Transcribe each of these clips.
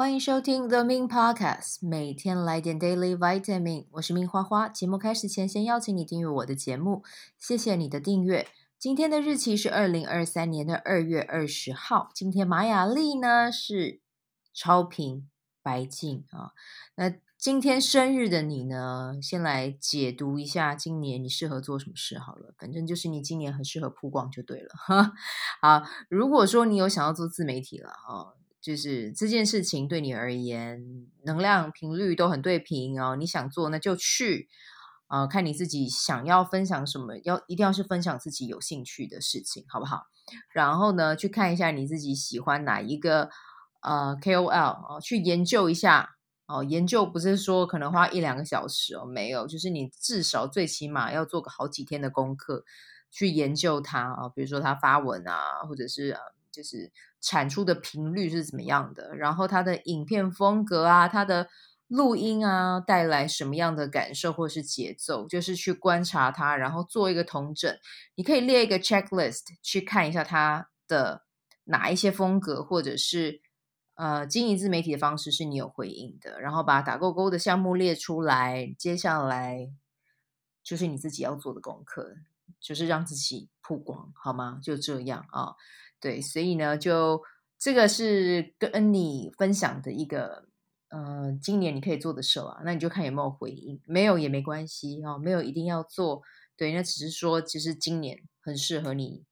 欢迎收听 The Min Podcast，每天来点 Daily Vitamin。我是 Min 花花。节目开始前，先邀请你订阅我的节目，谢谢你的订阅。今天的日期是二零二三年的二月二十号。今天玛雅历呢是超频白净啊。那今天生日的你呢，先来解读一下今年你适合做什么事好了。反正就是你今年很适合曝光就对了。哈，好，如果说你有想要做自媒体了啊。就是这件事情对你而言，能量频率都很对频哦。你想做，那就去啊，看你自己想要分享什么，要一定要是分享自己有兴趣的事情，好不好？然后呢，去看一下你自己喜欢哪一个呃 KOL 哦，去研究一下哦。研究不是说可能花一两个小时哦，没有，就是你至少最起码要做个好几天的功课去研究它啊，比如说他发文啊，或者是就是。产出的频率是怎么样的？然后他的影片风格啊，他的录音啊，带来什么样的感受或是节奏？就是去观察他，然后做一个同整。你可以列一个 checklist 去看一下他的哪一些风格，或者是呃经营自媒体的方式是你有回应的，然后把打勾勾的项目列出来。接下来就是你自己要做的功课，就是让自己曝光，好吗？就这样啊。对，所以呢，就这个是跟你分享的一个，呃，今年你可以做的事啊，那你就看有没有回应，没有也没关系哦，没有一定要做，对，那只是说，其实今年很适合你，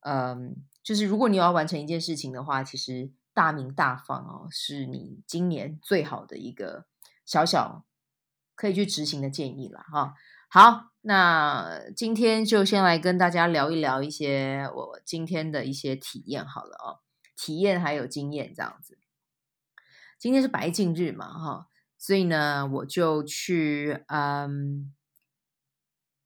嗯、就是如果你要完成一件事情的话，其实大鸣大放哦，是你今年最好的一个小小可以去执行的建议了哈。好，那今天就先来跟大家聊一聊一些我今天的一些体验好了哦，体验还有经验这样子。今天是白镜日嘛，哈，所以呢，我就去嗯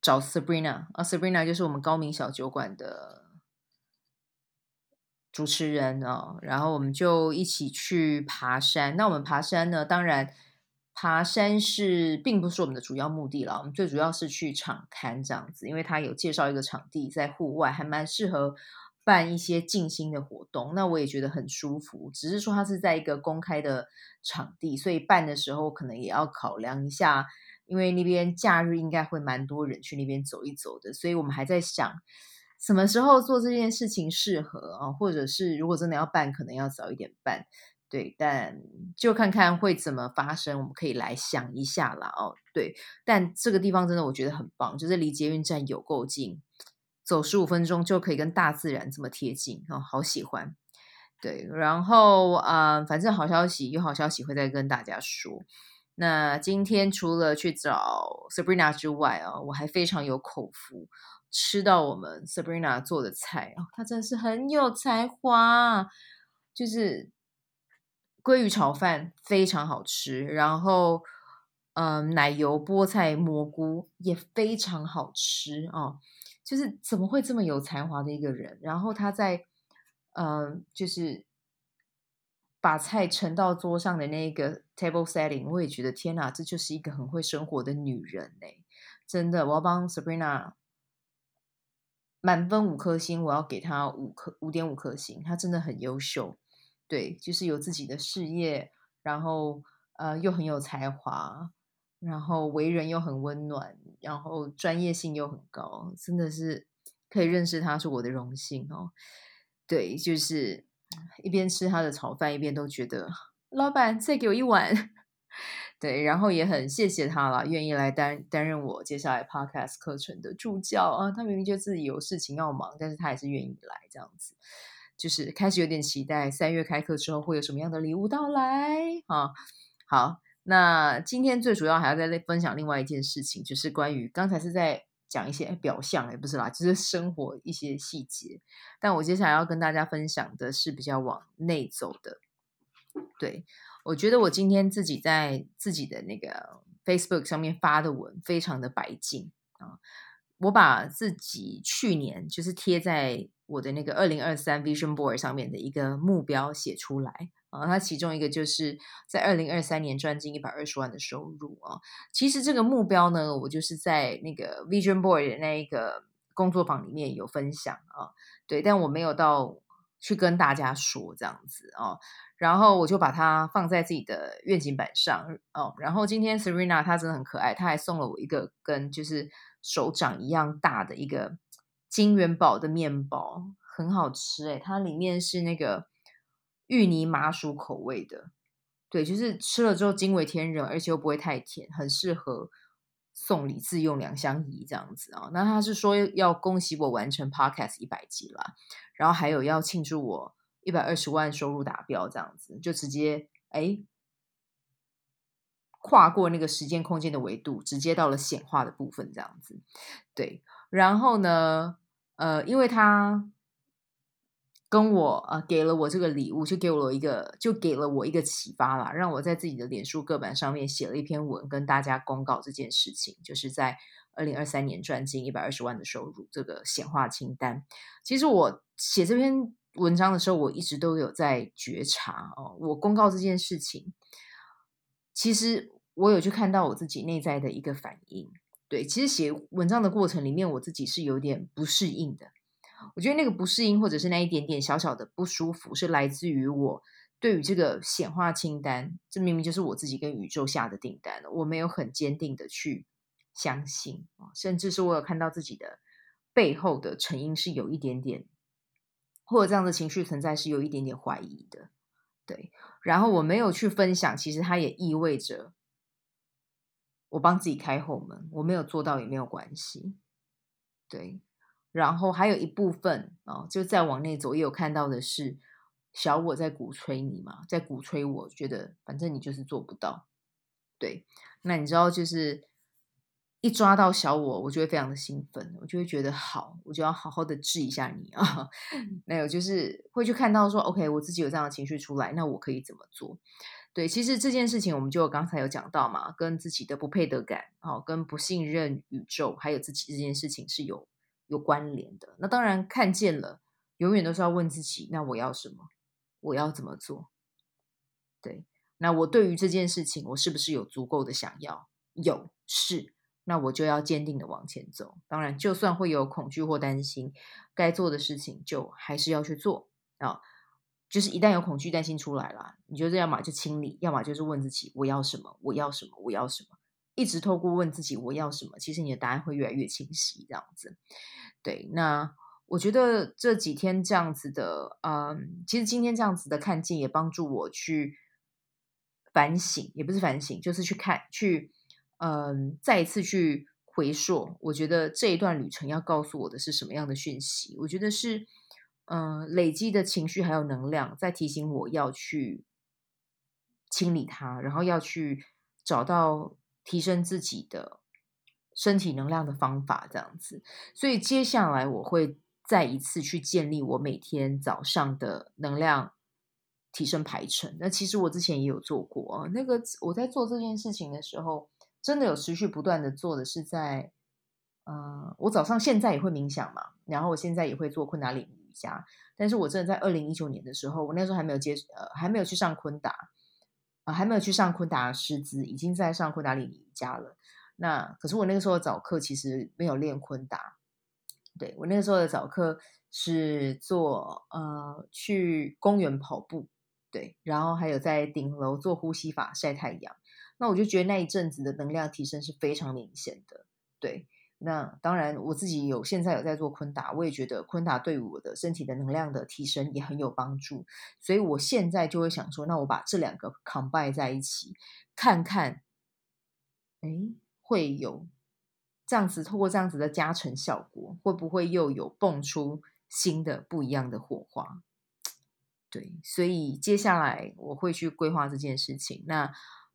找 Sabrina 啊，Sabrina 就是我们高明小酒馆的主持人哦，然后我们就一起去爬山。那我们爬山呢，当然。爬山是并不是我们的主要目的了，我们最主要是去场刊这样子，因为他有介绍一个场地在户外，还蛮适合办一些静心的活动。那我也觉得很舒服，只是说它是在一个公开的场地，所以办的时候可能也要考量一下，因为那边假日应该会蛮多人去那边走一走的，所以我们还在想什么时候做这件事情适合啊，或者是如果真的要办，可能要早一点办。对，但就看看会怎么发生，我们可以来想一下啦。哦，对，但这个地方真的我觉得很棒，就是离捷运站有够近，走十五分钟就可以跟大自然这么贴近哦，好喜欢。对，然后啊、反正好消息有好消息会再跟大家说。那今天除了去找 Sabrina 之外啊、哦，我还非常有口福，吃到我们 Sabrina 做的菜哦，她真的是很有才华，就是。鲑鱼炒饭非常好吃，然后，嗯、奶油菠菜蘑菇也非常好吃哦。就是怎么会这么有才华的一个人？然后他在，嗯、就是把菜盛到桌上的那个 table setting，我也觉得天哪，这就是一个很会生活的女人呢。真的，我要帮 Sabrina 满分五颗星，我要给她五颗五点五颗星，她真的很优秀。对，就是有自己的事业，然后呃又很有才华，然后为人又很温暖，然后专业性又很高，真的是可以认识他是我的荣幸哦。对，就是一边吃他的炒饭，一边都觉得老板再给我一碗。对，然后也很谢谢他了，愿意来担担任我接下来 podcast 课程的助教啊。他明明就自己有事情要忙，但是他还是愿意来这样子。就是开始有点期待，三月开课之后会有什么样的礼物到来啊？好，那今天最主要还要再分享另外一件事情，就是关于刚才是在讲一些表象，也不是啦，就是生活一些细节。但我接下来要跟大家分享的是比较往内走的。对，我觉得我今天自己在自己的那个 Facebook 上面发的文非常的白净啊，我把自己去年就是贴在。我的那个二零二三 Vision Board 上面的一个目标写出来啊，它其中一个就是在二零二三年赚进一百二十万的收入啊。其实这个目标呢，我就是在那个 Vision Board 的那一个工作坊里面有分享啊，对，但我没有到去跟大家说这样子哦。然后我就把它放在自己的愿景板上哦。然后今天 Serena 她真的很可爱，她还送了我一个跟就是手掌一样大的一个金元宝的面包，很好吃诶，它里面是那个芋泥麻薯口味的，对，就是吃了之后惊为天人，而且又不会太甜，很适合送礼自用两相宜这样子啊。那他是说要恭喜我完成 Podcast 一百集啦，然后还有要庆祝我。一百二十万收入达标，这样子就直接哎，跨过那个时间空间的维度，直接到了显化的部分，这样子。对，然后呢，呃，因为他跟我呃给了我这个礼物，就给我一个，就给了我一个启发啦，让我在自己的脸书个版上面写了一篇文，跟大家公告这件事情，就是在二零二三年赚进一百二十万的收入这个显化清单。其实我写这篇。文章的时候，我一直都有在觉察哦。我公告这件事情，其实我有去看到我自己内在的一个反应。对，其实写文章的过程里面，我自己是有点不适应的。我觉得那个不适应，或者是那一点点小小的不舒服，是来自于我对于这个显化清单，这明明就是我自己跟宇宙下的订单，我没有很坚定的去相信，甚至是我有看到自己的背后的成因是有一点点。或者这样的情绪存在是有一点点怀疑的，对。然后我没有去分享，其实它也意味着我帮自己开后门，我没有做到也没有关系，对。然后还有一部分啊，就再往内走，也有看到的是小我在鼓吹你嘛，在鼓吹我，觉得反正你就是做不到，对。那你知道就是。一抓到小我，我就会非常的兴奋，我就会觉得好，我就要好好的治一下你啊。没有，就是会去看到说，OK，我自己有这样的情绪出来，那我可以怎么做？对，其实这件事情我们就刚才有讲到嘛，跟自己的不配得感，哦，跟不信任宇宙，还有自己这件事情是有有关联的。那当然看见了，永远都是要问自己，那我要什么？我要怎么做？对，那我对于这件事情，我是不是有足够的想要？有，是。那我就要坚定的往前走。当然，就算会有恐惧或担心，该做的事情就还是要去做啊。就是一旦有恐惧、担心出来了，你就要么就清理，要么就是问自己：我要什么？我要什么？我要什么？一直透过问自己我要什么，其实你的答案会越来越清晰。这样子，对。那我觉得这几天这样子的，嗯，其实今天这样子的看见也帮助我去反省，也不是反省，就是去看去。嗯，再一次去回溯，我觉得这一段旅程要告诉我的是什么样的讯息？我觉得是，嗯，累积的情绪还有能量在提醒我要去清理它，然后要去找到提升自己的身体能量的方法，这样子。所以接下来我会再一次去建立我每天早上的能量提升排程。那其实我之前也有做过啊，那个我在做这件事情的时候。真的有持续不断的做的是在，呃，我早上现在也会冥想嘛，然后我现在也会做昆达里瑜伽，但是我真的在二零一九年的时候，我那时候还没有接，呃，还没有去上昆达，呃，还没有去上昆达师资，已经在上昆达里尼瑜伽了。那可是我那个时候的早课其实没有练昆达，对，我那个时候的早课是做，呃，去公园跑步，对，然后还有在顶楼做呼吸法晒太阳。那我就觉得那一阵子的能量提升是非常明显的，对。那当然，我自己有现在有在做昆达，我也觉得昆达对我的身体的能量的提升也很有帮助。所以我现在就会想说，那我把这两个 combine 在一起，看看，哎，会有这样子，透过这样子的加成效果，会不会又有蹦出新的不一样的火花？对，所以接下来我会去规划这件事情。那。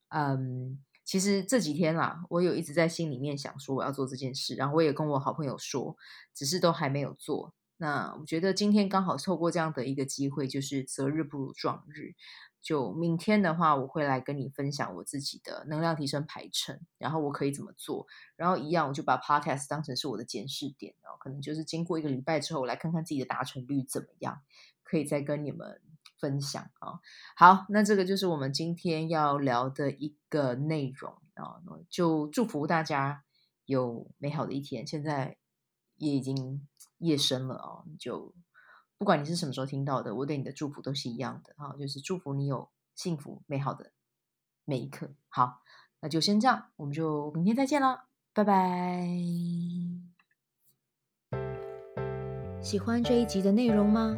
嗯，其实这几天啦，我有一直在心里面想说我要做这件事，然后我也跟我好朋友说，只是都还没有做。那我觉得今天刚好透过这样的一个机会，就是择日不如撞日。就明天的话，我会来跟你分享我自己的能量提升排程，然后我可以怎么做。然后一样，我就把 Podcast 当成是我的检视点，然后可能就是经过一个礼拜之后，我来看看自己的达成率怎么样，可以再跟你们。分享啊，好，那这个就是我们今天要聊的一个内容啊，就祝福大家有美好的一天。现在也已经夜深了啊，就不管你是什么时候听到的，我对你的祝福都是一样的啊，就是祝福你有幸福美好的每一刻。好，那就先这样，我们就明天再见了，拜拜。喜欢这一集的内容吗？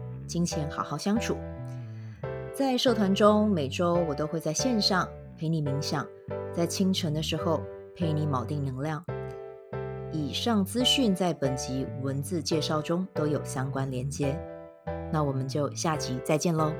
金钱好好相处。在社团中，每周我都会在线上陪你冥想，在清晨的时候陪你锚定能量。以上资讯在本集文字介绍中都有相关连接，那我们就下集再见喽。